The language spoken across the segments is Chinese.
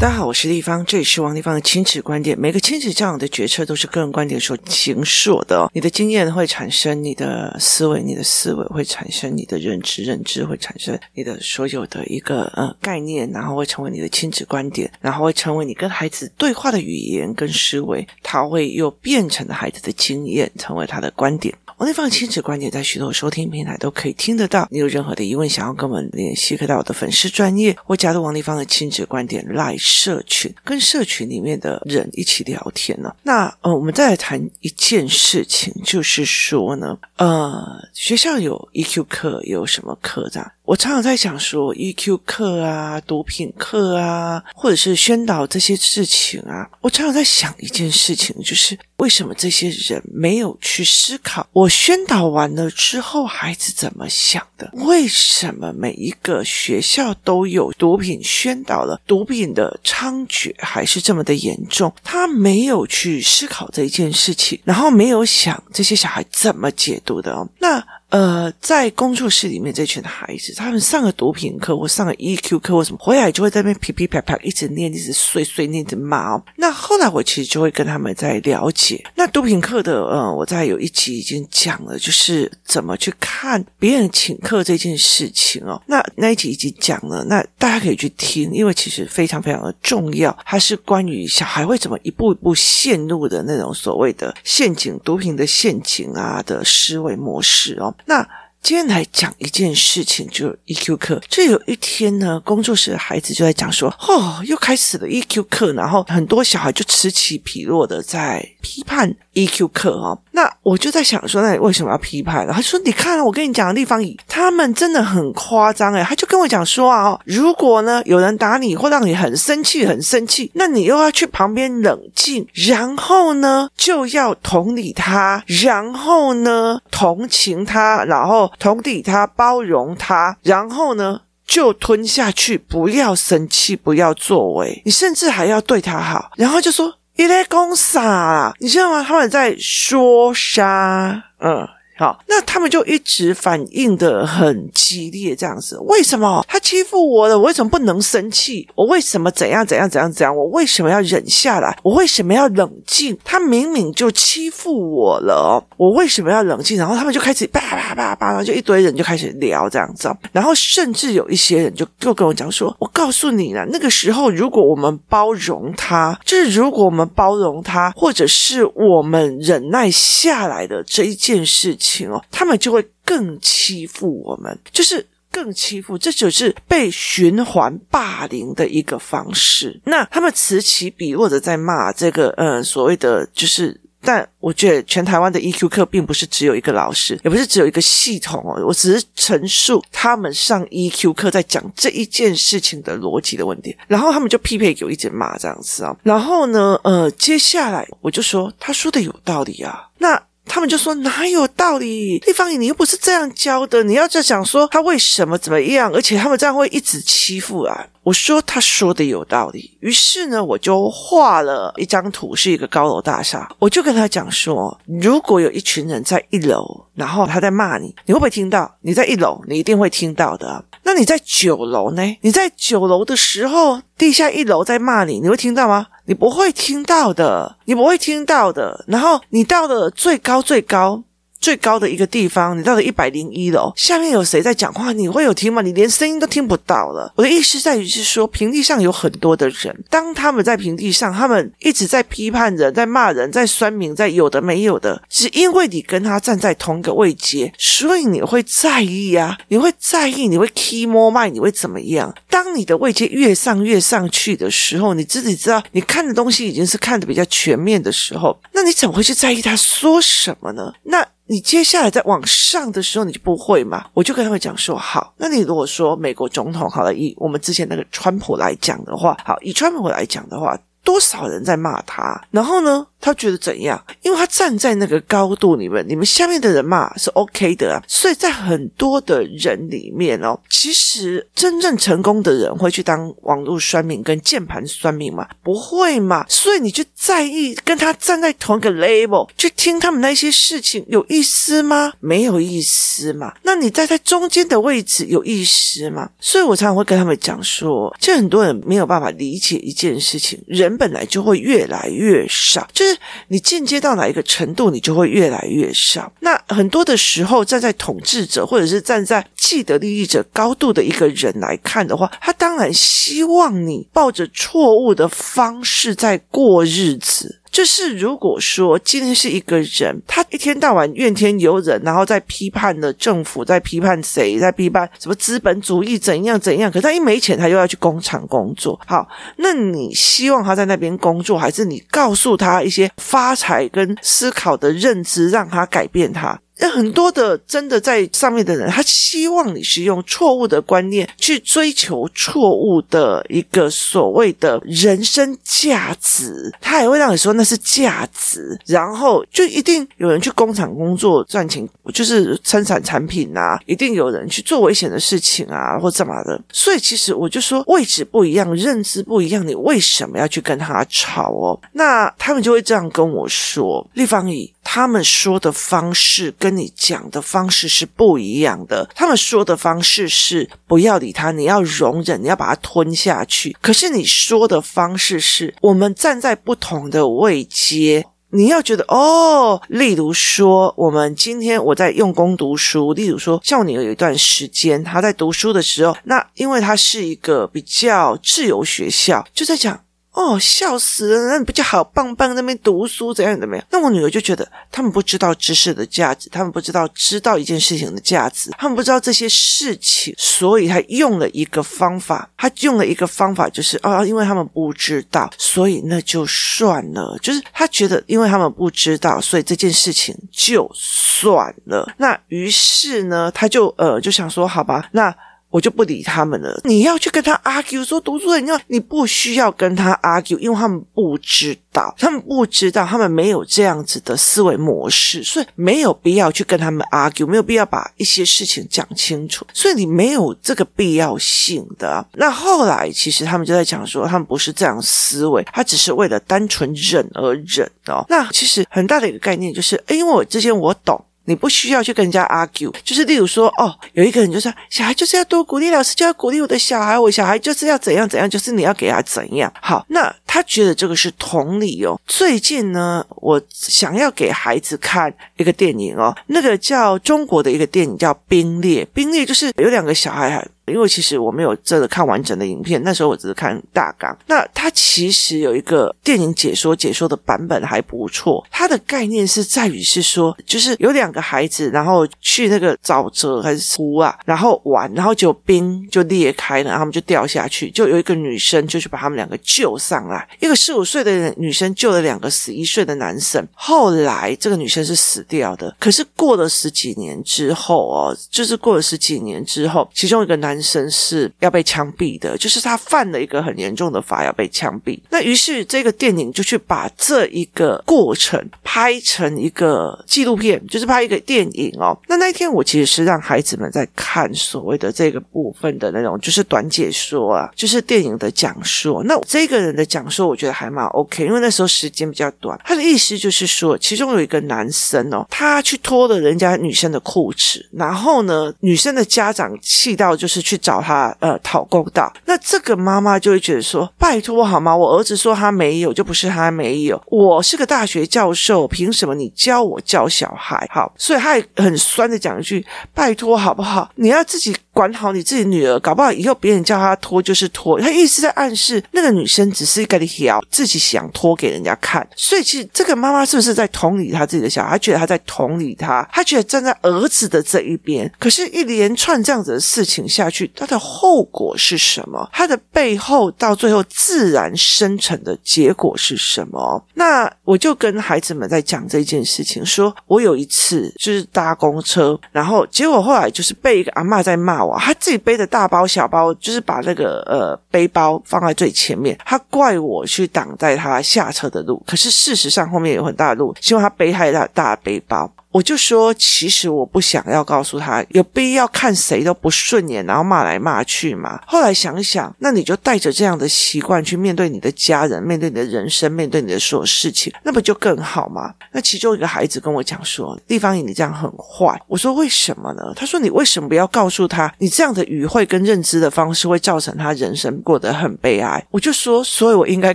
大家好，我是丽芳，这里是王丽芳的亲子观点。每个亲子教养的决策都是个人观点所形塑的哦。你的经验会产生你的思维，你的思维会产生你的认知，认知会产生你的所有的一个呃概念，然后会成为你的亲子观点，然后会成为你跟孩子对话的语言跟思维，它会又变成了孩子的经验，成为他的观点。王丽芳的亲子观点在许多收听平台都可以听得到。你有任何的疑问，想要跟我们联系，可以到我的粉丝专业或加入王丽芳的亲子观点 Live 社群，跟社群里面的人一起聊天呢。那呃，我们再来谈一件事情，就是说呢，呃，学校有 EQ 课，有什么课的？我常常在想说，EQ 课啊，毒品课啊，或者是宣导这些事情啊，我常常在想一件事情，就是为什么这些人没有去思考，我宣导完了之后，孩子怎么想的？为什么每一个学校都有毒品宣导了，毒品的猖獗还是这么的严重？他没有去思考这一件事情，然后没有想这些小孩怎么解读的哦。那。呃，在工作室里面，这群孩子，他们上了毒品课或上了 EQ 课或什么，回来就会在那边噼噼啪啪一直念，一直碎碎念，一直骂哦。那后来我其实就会跟他们在了解。那毒品课的，呃，我在有一集已经讲了，就是怎么去看别人请客这件事情哦。那那一集已经讲了，那大家可以去听，因为其实非常非常的重要。它是关于小孩会怎么一步一步陷入的那种所谓的陷阱、毒品的陷阱啊的思维模式哦。那今天来讲一件事情，就 EQ 课。就有一天呢，工作室的孩子就在讲说：“哦，又开始了 EQ 课。”然后很多小孩就此起彼落的在批判 EQ 课哦。那我就在想说，那你为什么要批判？呢他说：“你看，我跟你讲的地方，他们真的很夸张诶。”他就跟我讲说啊，如果呢有人打你，或让你很生气、很生气，那你又要去旁边冷静，然后呢就要同理他，然后呢同情他，然后。同理他，包容他，然后呢，就吞下去，不要生气，不要作为，你甚至还要对他好，然后就说“你在讲啥”，你知道吗？他们在说啥？嗯。好，那他们就一直反应的很激烈，这样子。为什么他欺负我了？我为什么不能生气？我为什么怎样怎样怎样怎样？我为什么要忍下来？我为什么要冷静？他明明就欺负我了，我为什么要冷静？然后他们就开始叭叭叭叭，然后就一堆人就开始聊这样子。然后甚至有一些人就就跟我讲说：“我告诉你了，那个时候如果我们包容他，就是如果我们包容他，或者是我们忍耐下来的这一件事情。”情哦，他们就会更欺负我们，就是更欺负，这就是被循环霸凌的一个方式。那他们此起彼落的在骂这个，呃，所谓的就是，但我觉得全台湾的 EQ 课并不是只有一个老师，也不是只有一个系统哦，我只是陈述他们上 EQ 课在讲这一件事情的逻辑的问题，然后他们就匹配有一直骂这样子啊，然后呢，呃，接下来我就说他说的有道理啊，那。他们就说哪有道理？丽芳，你又不是这样教的，你要再讲说他为什么怎么样，而且他们这样会一直欺负啊。我说他说的有道理，于是呢，我就画了一张图，是一个高楼大厦，我就跟他讲说，如果有一群人在一楼，然后他在骂你，你会不会听到？你在一楼，你一定会听到的。那你在九楼呢？你在九楼的时候，地下一楼在骂你，你会听到吗？你不会听到的，你不会听到的。然后你到了最高最高。最高的一个地方，你到了一百零一楼，下面有谁在讲话？你会有听吗？你连声音都听不到了。我的意思在于是说，平地上有很多的人，当他们在平地上，他们一直在批判人，在骂人，在酸民，在有的没有的，只因为你跟他站在同一个位阶，所以你会在意啊，你会在意，你会 key more mind，你会怎么样？当你的位阶越上越上去的时候，你自己知道，你看的东西已经是看得比较全面的时候，那你怎么会去在意他说什么呢？那。你接下来再往上的时候，你就不会嘛？我就跟他们讲说，好，那你如果说美国总统好了，以我们之前那个川普来讲的话，好，以川普来讲的话。多少人在骂他？然后呢，他觉得怎样？因为他站在那个高度里面，你们下面的人嘛是 OK 的啊。所以在很多的人里面哦，其实真正成功的人会去当网络酸民跟键盘酸民吗？不会嘛。所以你就在意跟他站在同一个 level，去听他们那些事情有意思吗？没有意思嘛。那你站在中间的位置有意思吗？所以我常常会跟他们讲说，就很多人没有办法理解一件事情，人本来就会越来越少，就你进阶到哪一个程度，你就会越来越少。那很多的时候，站在统治者或者是站在既得利益者高度的一个人来看的话，他当然希望你抱着错误的方式在过日子。就是如果说今天是一个人，他一天到晚怨天尤人，然后在批判的政府，在批判谁，在批判什么资本主义怎样怎样，可他一没钱，他又要去工厂工作。好，那你希望他在那边工作，还是你告诉他一些发财跟思考的认知，让他改变他？那很多的真的在上面的人，他希望你是用错误的观念去追求错误的一个所谓的人生价值，他也会让你说那是价值，然后就一定有人去工厂工作赚钱，就是生产产品啊，一定有人去做危险的事情啊，或干嘛的。所以其实我就说位置不一样，认知不一样，你为什么要去跟他吵哦？那他们就会这样跟我说，立方体。他们说的方式跟你讲的方式是不一样的。他们说的方式是不要理他，你要容忍，你要把它吞下去。可是你说的方式是我们站在不同的位阶，你要觉得哦。例如说，我们今天我在用功读书。例如说，像我女儿有一段时间，她在读书的时候，那因为她是一个比较自由学校，就在讲。哦，笑死了！那你不就好棒棒在那边读书怎样怎么样？那我女儿就觉得他们不知道知识的价值，他们不知道知道一件事情的价值，他们不知道这些事情，所以他用了一个方法，他用了一个方法，就是哦，因为他们不知道，所以那就算了。就是他觉得，因为他们不知道，所以这件事情就算了。那于是呢，他就呃就想说，好吧，那。我就不理他们了。你要去跟他 argue 说读书人，你要你不需要跟他 argue，因为他们不知道，他们不知道，他们没有这样子的思维模式，所以没有必要去跟他们 argue，没有必要把一些事情讲清楚，所以你没有这个必要性的。那后来其实他们就在讲说，他们不是这样思维，他只是为了单纯忍而忍哦。那其实很大的一个概念就是，因为我之前我懂。你不需要去跟人家 argue，就是例如说，哦，有一个人就说，小孩就是要多鼓励，老师就要鼓励我的小孩，我小孩就是要怎样怎样，就是你要给他怎样。好，那他觉得这个是同理哦。最近呢，我想要给孩子看一个电影哦，那个叫中国的一个电影叫《冰裂》，冰裂就是有两个小孩。因为其实我没有真的看完整的影片，那时候我只是看大纲。那它其实有一个电影解说，解说的版本还不错。它的概念是在于是说，就是有两个孩子，然后去那个沼泽还是湖啊，然后玩，然后就冰就裂开了，然后他们就掉下去。就有一个女生就去把他们两个救上来，一个十五岁的女生救了两个十一岁的男生。后来这个女生是死掉的，可是过了十几年之后哦，就是过了十几年之后，其中一个男。男生是要被枪毙的，就是他犯了一个很严重的法，要被枪毙。那于是这个电影就去把这一个过程拍成一个纪录片，就是拍一个电影哦。那那一天我其实是让孩子们在看所谓的这个部分的那种，就是短解说啊，就是电影的讲述。那这个人的讲述我觉得还蛮 OK，因为那时候时间比较短。他的意思就是说，其中有一个男生哦，他去脱了人家女生的裤子，然后呢，女生的家长气到就是。去找他呃讨公道，那这个妈妈就会觉得说：拜托好吗？我儿子说他没有，就不是他没有。我是个大学教授，凭什么你教我教小孩？好，所以他也很酸的讲一句：拜托好不好？你要自己管好你自己女儿，搞不好以后别人叫她脱就是脱。他意思在暗示那个女生只是一个条，自己想脱给人家看。所以其实这个妈妈是不是在同理他自己的小孩？她觉得他在同理他，他觉得站在儿子的这一边。可是，一连串这样子的事情下去。它的后果是什么？它的背后到最后自然生成的结果是什么？那我就跟孩子们在讲这件事情，说我有一次就是搭公车，然后结果后来就是被一个阿嬷在骂，他自己背着大包小包，就是把那个呃背包放在最前面，他怪我去挡在他下车的路。可是事实上后面有很大的路，希望他背太大大的背包。我就说，其实我不想要告诉他，有必要看谁都不顺眼，然后骂来骂去嘛。后来想想，那你就带着这样的习惯去面对你的家人，面对你的人生，面对你的所有事情，那不就更好吗？那其中一个孩子跟我讲说：“地方，你这样很坏。”我说：“为什么呢？”他说：“你为什么不要告诉他，你这样的语汇跟认知的方式会造成他人生过得很悲哀？”我就说：“所以我应该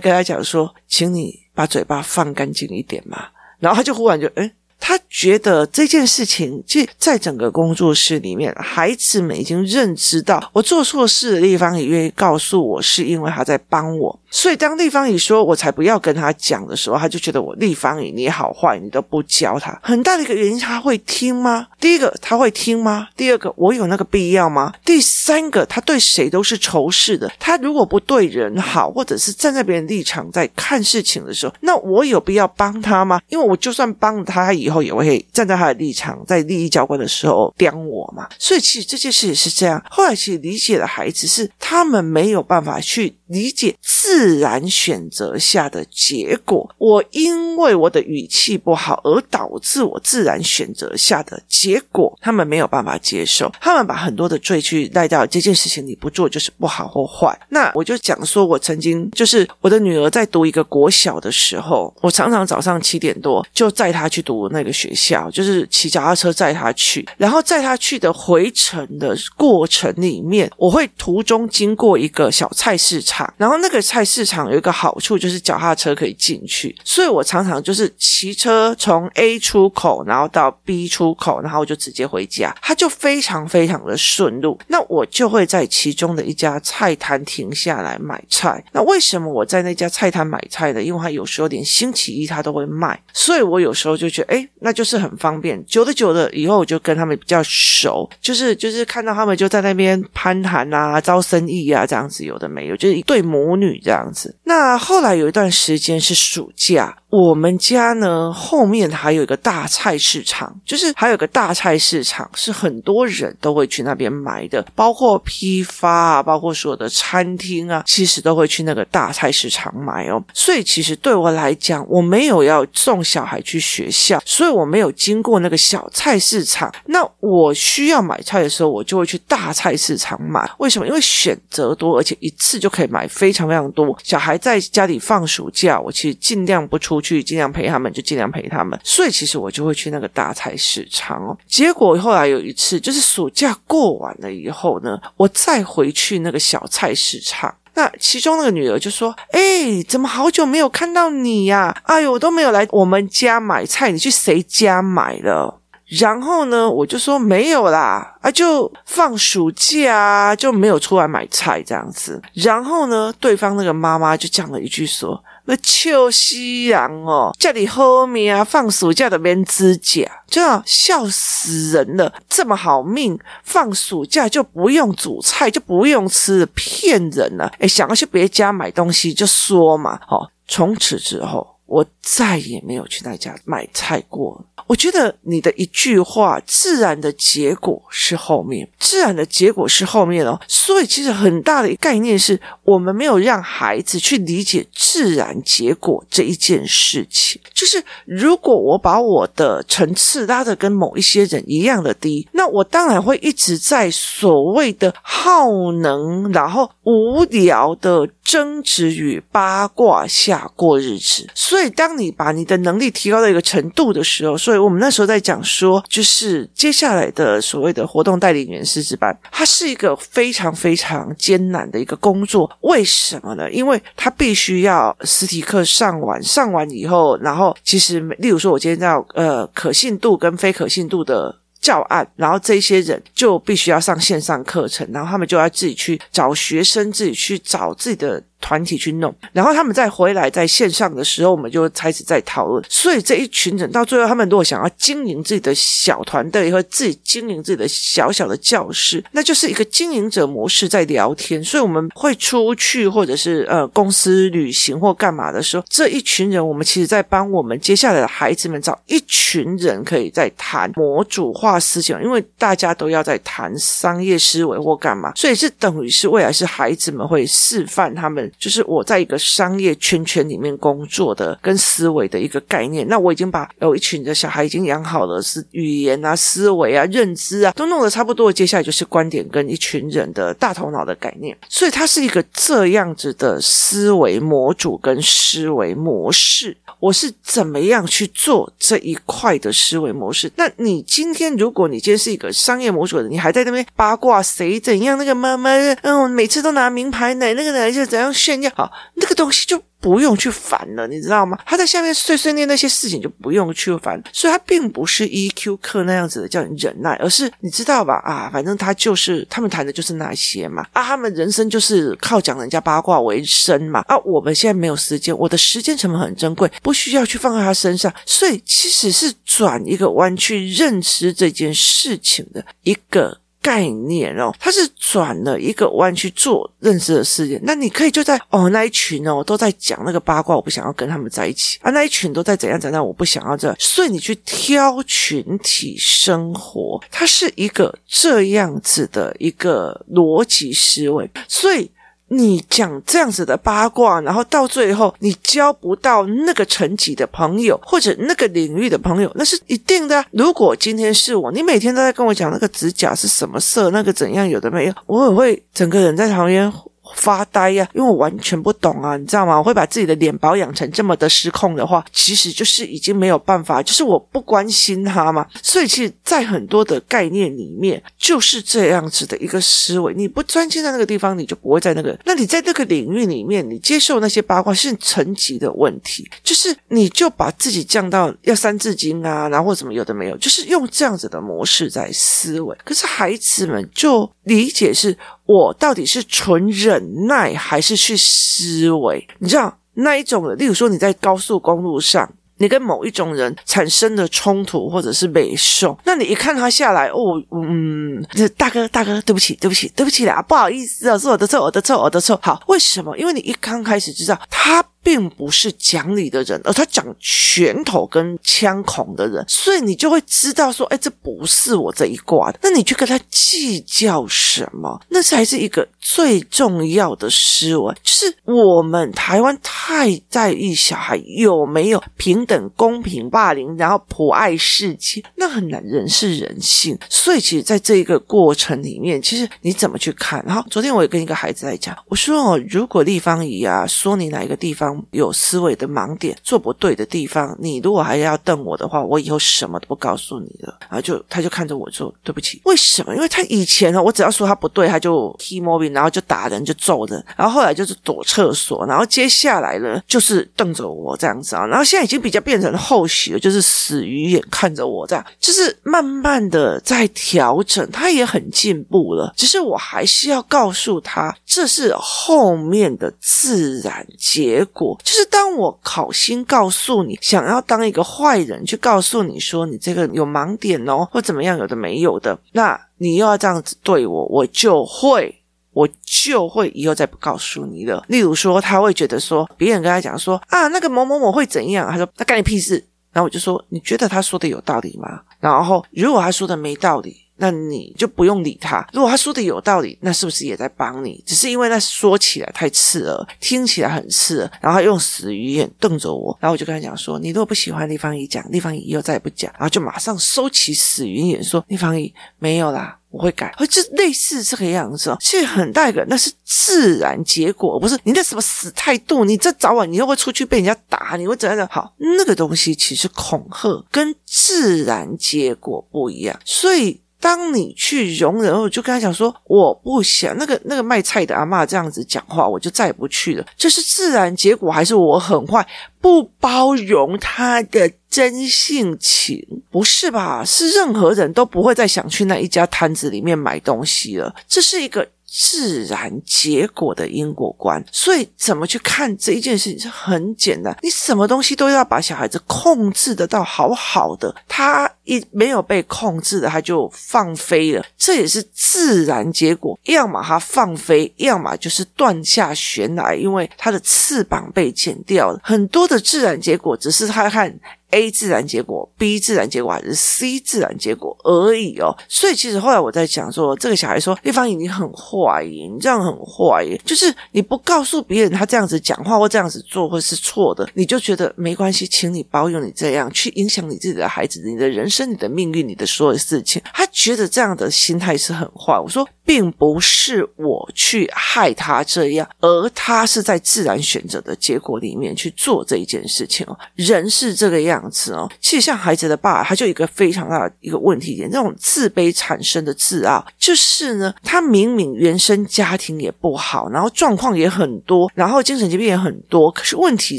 跟他讲说，请你把嘴巴放干净一点嘛。”然后他就忽然就诶他觉得这件事情，就在整个工作室里面，孩子们已经认知到我做错事的地方，也愿意告诉我，是因为他在帮我。所以当立方体说我才不要跟他讲的时候，他就觉得我立方体你好坏，你都不教他。很大的一个原因，他会听吗？第一个，他会听吗？第二个，我有那个必要吗？第三个，他对谁都是仇视的。他如果不对人好，或者是站在别人立场在看事情的时候，那我有必要帮他吗？因为我就算帮了，他以后。后也会站在他的立场，在利益交关的时候刁我嘛，所以其实这件事也是这样。后来其实理解的孩子是他们没有办法去理解自然选择下的结果。我因为我的语气不好而导致我自然选择下的结果，他们没有办法接受。他们把很多的罪去赖到这件事情，你不做就是不好或坏。那我就讲说，我曾经就是我的女儿在读一个国小的时候，我常常早上七点多就载她去读那一个学校，就是骑脚踏车载他去，然后载他去的回程的过程里面，我会途中经过一个小菜市场。然后那个菜市场有一个好处，就是脚踏车可以进去，所以我常常就是骑车从 A 出口，然后到 B 出口，然后我就直接回家，他就非常非常的顺路。那我就会在其中的一家菜摊停下来买菜。那为什么我在那家菜摊买菜呢？因为他有时候连星期一他都会卖，所以我有时候就觉得，哎，那就是很方便。久的久的以后，我就跟他们比较熟，就是就是看到他们就在那边攀谈啊、招生意啊这样子，有的没有，就是一。对母女这样子，那后来有一段时间是暑假。我们家呢，后面还有一个大菜市场，就是还有个大菜市场，是很多人都会去那边买的，包括批发啊，包括所有的餐厅啊，其实都会去那个大菜市场买哦。所以其实对我来讲，我没有要送小孩去学校，所以我没有经过那个小菜市场。那我需要买菜的时候，我就会去大菜市场买。为什么？因为选择多，而且一次就可以买非常非常多。小孩在家里放暑假，我其实尽量不出。去尽量陪他们，就尽量陪他们。所以其实我就会去那个大菜市场哦。结果后来有一次，就是暑假过完了以后呢，我再回去那个小菜市场。那其中那个女儿就说：“哎，怎么好久没有看到你呀？哎呦，我都没有来我们家买菜，你去谁家买了？”然后呢，我就说没有啦，啊，就放暑假啊就没有出来买菜这样子。然后呢，对方那个妈妈就讲了一句说。那秋夕阳哦，家里后面啊，放暑假都免指甲，就要笑死人了。这么好命，放暑假就不用煮菜，就不用吃，骗人了。诶，想要去别家买东西就说嘛，哦，从此之后。我再也没有去那家买菜过。我觉得你的一句话，自然的结果是后面，自然的结果是后面哦。所以其实很大的概念是我们没有让孩子去理解自然结果这一件事情。就是如果我把我的层次拉得跟某一些人一样的低，那我当然会一直在所谓的耗能，然后无聊的争执与八卦下过日子。所以，当你把你的能力提高到一个程度的时候，所以我们那时候在讲说，就是接下来的所谓的活动带领员师资班，它是一个非常非常艰难的一个工作。为什么呢？因为他必须要实体课上完，上完以后，然后其实，例如说，我今天要呃可信度跟非可信度的。教案，然后这些人就必须要上线上课程，然后他们就要自己去找学生，自己去找自己的团体去弄，然后他们再回来在线上的时候，我们就开始在讨论。所以这一群人到最后，他们如果想要经营自己的小团队，或自己经营自己的小小的教室，那就是一个经营者模式在聊天。所以我们会出去，或者是呃公司旅行或干嘛的时候，这一群人，我们其实在帮我们接下来的孩子们找一群人可以在谈模组化思想，因为大家都要在谈商业思维或干嘛，所以是等于是未来是孩子们会示范他们，就是我在一个商业圈圈里面工作的跟思维的一个概念。那我已经把有一群的小孩已经养好了，是语言啊、思维啊、认知啊都弄得差不多，接下来就是观点跟一群人的大头脑的概念，所以它是一个这样子的思维模组跟思维模式。我是怎么样去做这一块的思维模式？那你今天，如果你今天是一个商业模组的，你还在那边八卦谁怎样？那个妈妈，嗯，每次都拿名牌奶，那个奶就怎样炫耀？好，那个东西就。不用去烦了，你知道吗？他在下面碎碎念那些事情就不用去烦，所以他并不是 EQ 课那样子的叫忍耐，而是你知道吧？啊，反正他就是他们谈的就是那些嘛，啊，他们人生就是靠讲人家八卦为生嘛，啊，我们现在没有时间，我的时间成本很珍贵，不需要去放在他身上，所以其实是转一个弯去认知这件事情的一个。概念哦，他是转了一个弯去做认识的事件。那你可以就在哦那一群哦都在讲那个八卦，我不想要跟他们在一起啊。那一群都在怎样怎样，我不想要这。所以你去挑群体生活，它是一个这样子的一个逻辑思维。所以。你讲这样子的八卦，然后到最后你交不到那个层级的朋友，或者那个领域的朋友，那是一定的。如果今天是我，你每天都在跟我讲那个指甲是什么色，那个怎样，有的没有，我也会整个人在旁边。发呆呀、因为我完全不懂啊，你知道吗？我会把自己的脸保养成这么的失控的话，其实就是已经没有办法，就是我不关心他嘛。所以，其实，在很多的概念里面，就是这样子的一个思维。你不专心在那个地方，你就不会在那个。那你在那个领域里面，你接受那些八卦是层级的问题，就是你就把自己降到要三字经啊，然后什么有的没有，就是用这样子的模式在思维。可是孩子们就理解是。我到底是纯忍耐还是去思维？你知道那一种的，例如说你在高速公路上，你跟某一种人产生的冲突或者是背受，那你一看他下来，哦，嗯，大哥大哥，对不起对不起对不起啦，不好意思啊，是我的错我的错我的错。好，为什么？因为你一刚开始知道他。并不是讲理的人，而他讲拳头跟枪孔的人，所以你就会知道说，哎，这不是我这一卦的。那你去跟他计较什么？那才是一个最重要的思维，就是我们台湾太在意小孩有没有平等、公平、霸凌，然后普爱世界，那很难。人是人性，所以其实在这一个过程里面，其实你怎么去看？然后昨天我也跟一个孩子在讲，我说哦，如果立方仪啊说你哪一个地方。有思维的盲点，做不对的地方，你如果还要瞪我的话，我以后什么都不告诉你了。然后就他就看着我说：“对不起。”为什么？因为他以前呢，我只要说他不对，他就踢毛病，然后就打人，就揍人。然后后来就是躲厕所，然后接下来呢，就是瞪着我这样子啊。然后现在已经比较变成后续了，就是死鱼眼看着我这样，就是慢慢的在调整。他也很进步了，只是我还是要告诉他，这是后面的自然结果。就是当我好心告诉你，想要当一个坏人去告诉你说你这个有盲点哦，或怎么样，有的没有的，那你又要这样子对我，我就会，我就会以后再不告诉你了。例如说，他会觉得说，别人跟他讲说啊，那个某某某会怎样，他说那干你屁事。然后我就说，你觉得他说的有道理吗？然后如果他说的没道理。那你就不用理他。如果他说的有道理，那是不是也在帮你？只是因为那说起来太刺耳，听起来很刺耳，然后他用死鱼眼瞪着我，然后我就跟他讲说：“你如果不喜欢立方姨讲，立方姨以后再也不讲。”然后就马上收起死鱼眼说：“立方姨没有啦，我会改。”就类似这个样子哦，其实很大一个那是自然结果，不是你那什么死态度，你这早晚你又会出去被人家打，你会怎样的？好，那个东西其实恐吓跟自然结果不一样，所以。当你去容忍，我就跟他讲说，我不想那个那个卖菜的阿嬷这样子讲话，我就再也不去了。就是自然结果，还是我很坏？不包容他的真性情，不是吧？是任何人都不会再想去那一家摊子里面买东西了。这是一个。自然结果的因果观，所以怎么去看这一件事情是很简单。你什么东西都要把小孩子控制得到好好的，他一没有被控制的，他就放飞了，这也是自然结果。要么他放飞，要么就是断下悬来，因为他的翅膀被剪掉了。很多的自然结果只是他看。A 自然结果，B 自然结果还是 C 自然结果而已哦。所以其实后来我在讲说，这个小孩说丽芳，你很坏耶，你这样很坏耶，就是你不告诉别人他这样子讲话或这样子做会是错的，你就觉得没关系，请你保佑你这样去影响你自己的孩子、你的人生、你的命运、你的所有事情。他觉得这样的心态是很坏。我说。并不是我去害他这样，而他是在自然选择的结果里面去做这一件事情哦。人是这个样子哦。其实像孩子的爸，他就一个非常大的一个问题点，这种自卑产生的自傲，就是呢，他明明原生家庭也不好，然后状况也很多，然后精神疾病也很多，可是问题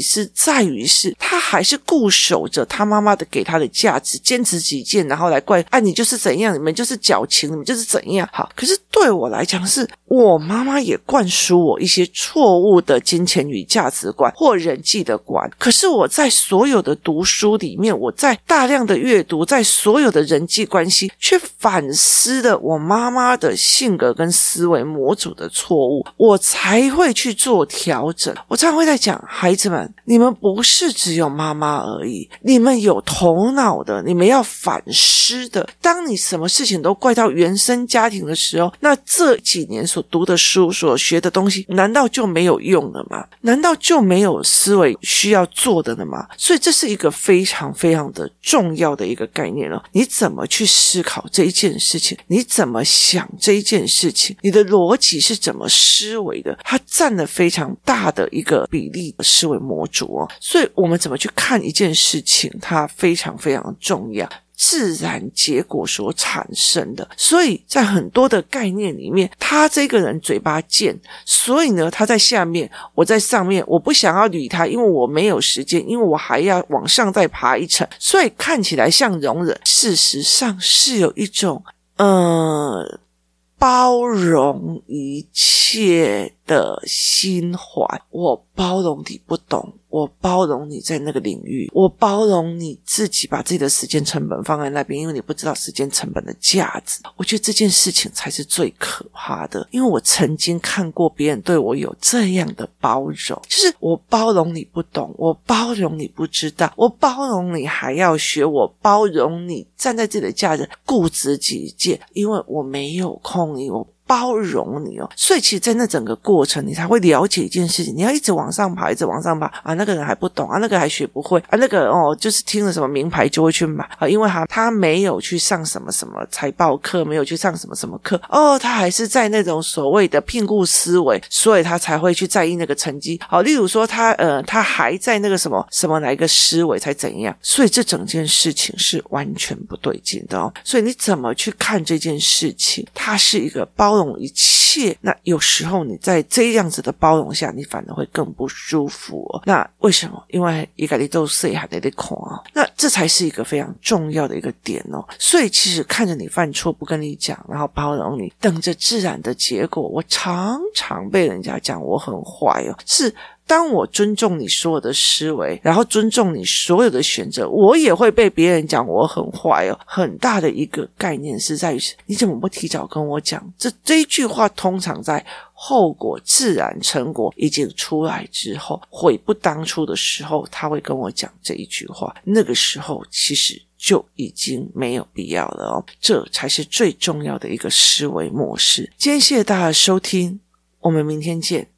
是在于是，他还是固守着他妈妈的给他的价值，坚持己见，然后来怪，啊，你就是怎样，你们就是矫情，你们就是怎样，好，可是。对我来讲，是我妈妈也灌输我一些错误的金钱与价值观或人际的观。可是我在所有的读书里面，我在大量的阅读，在所有的人际关系，却反思了我妈妈的性格跟思维模组的错误，我才会去做调整。我常常会在讲，孩子们，你们不是只有妈妈而已，你们有头脑的，你们要反思的。当你什么事情都怪到原生家庭的时候，那这几年所读的书、所学的东西，难道就没有用了吗？难道就没有思维需要做的了吗？所以这是一个非常非常的重要的一个概念了。你怎么去思考这一件事情？你怎么想这一件事情？你的逻辑是怎么思维的？它占了非常大的一个比例的思维模组哦。所以我们怎么去看一件事情，它非常非常重要。自然结果所产生的，所以在很多的概念里面，他这个人嘴巴贱，所以呢，他在下面，我在上面，我不想要理他，因为我没有时间，因为我还要往上再爬一层，所以看起来像容忍，事实上是有一种，呃，包容一切的心怀，我包容你不懂。我包容你在那个领域，我包容你自己把自己的时间成本放在那边，因为你不知道时间成本的价值。我觉得这件事情才是最可怕的，因为我曾经看过别人对我有这样的包容，就是我包容你不懂，我包容你不知道，我包容你还要学，我包容你站在自己的价值固执己见，因为我没有空，我。包容你哦，所以其实，在那整个过程，你才会了解一件事情。你要一直往上爬，一直往上爬啊！那个人还不懂啊，那个还学不会啊，那个哦，就是听了什么名牌就会去买啊，因为他他没有去上什么什么财报课，没有去上什么什么课哦，他还是在那种所谓的聘雇思维，所以他才会去在意那个成绩。好，例如说他呃，他还在那个什么什么哪一个思维才怎样？所以这整件事情是完全不对劲的哦。所以你怎么去看这件事情？它是一个包。包容一切，那有时候你在这样子的包容下，你反而会更不舒服。那为什么？因为一个你都是还得得空啊？那这才是一个非常重要的一个点哦。所以其实看着你犯错不跟你讲，然后包容你，等着自然的结果。我常常被人家讲我很坏哦，是。当我尊重你所有的思维，然后尊重你所有的选择，我也会被别人讲我很坏哦。很大的一个概念是在于，你怎么不提早跟我讲？这这一句话通常在后果自然成果已经出来之后，悔不当初的时候，他会跟我讲这一句话。那个时候其实就已经没有必要了哦。这才是最重要的一个思维模式。今天谢谢大家收听，我们明天见。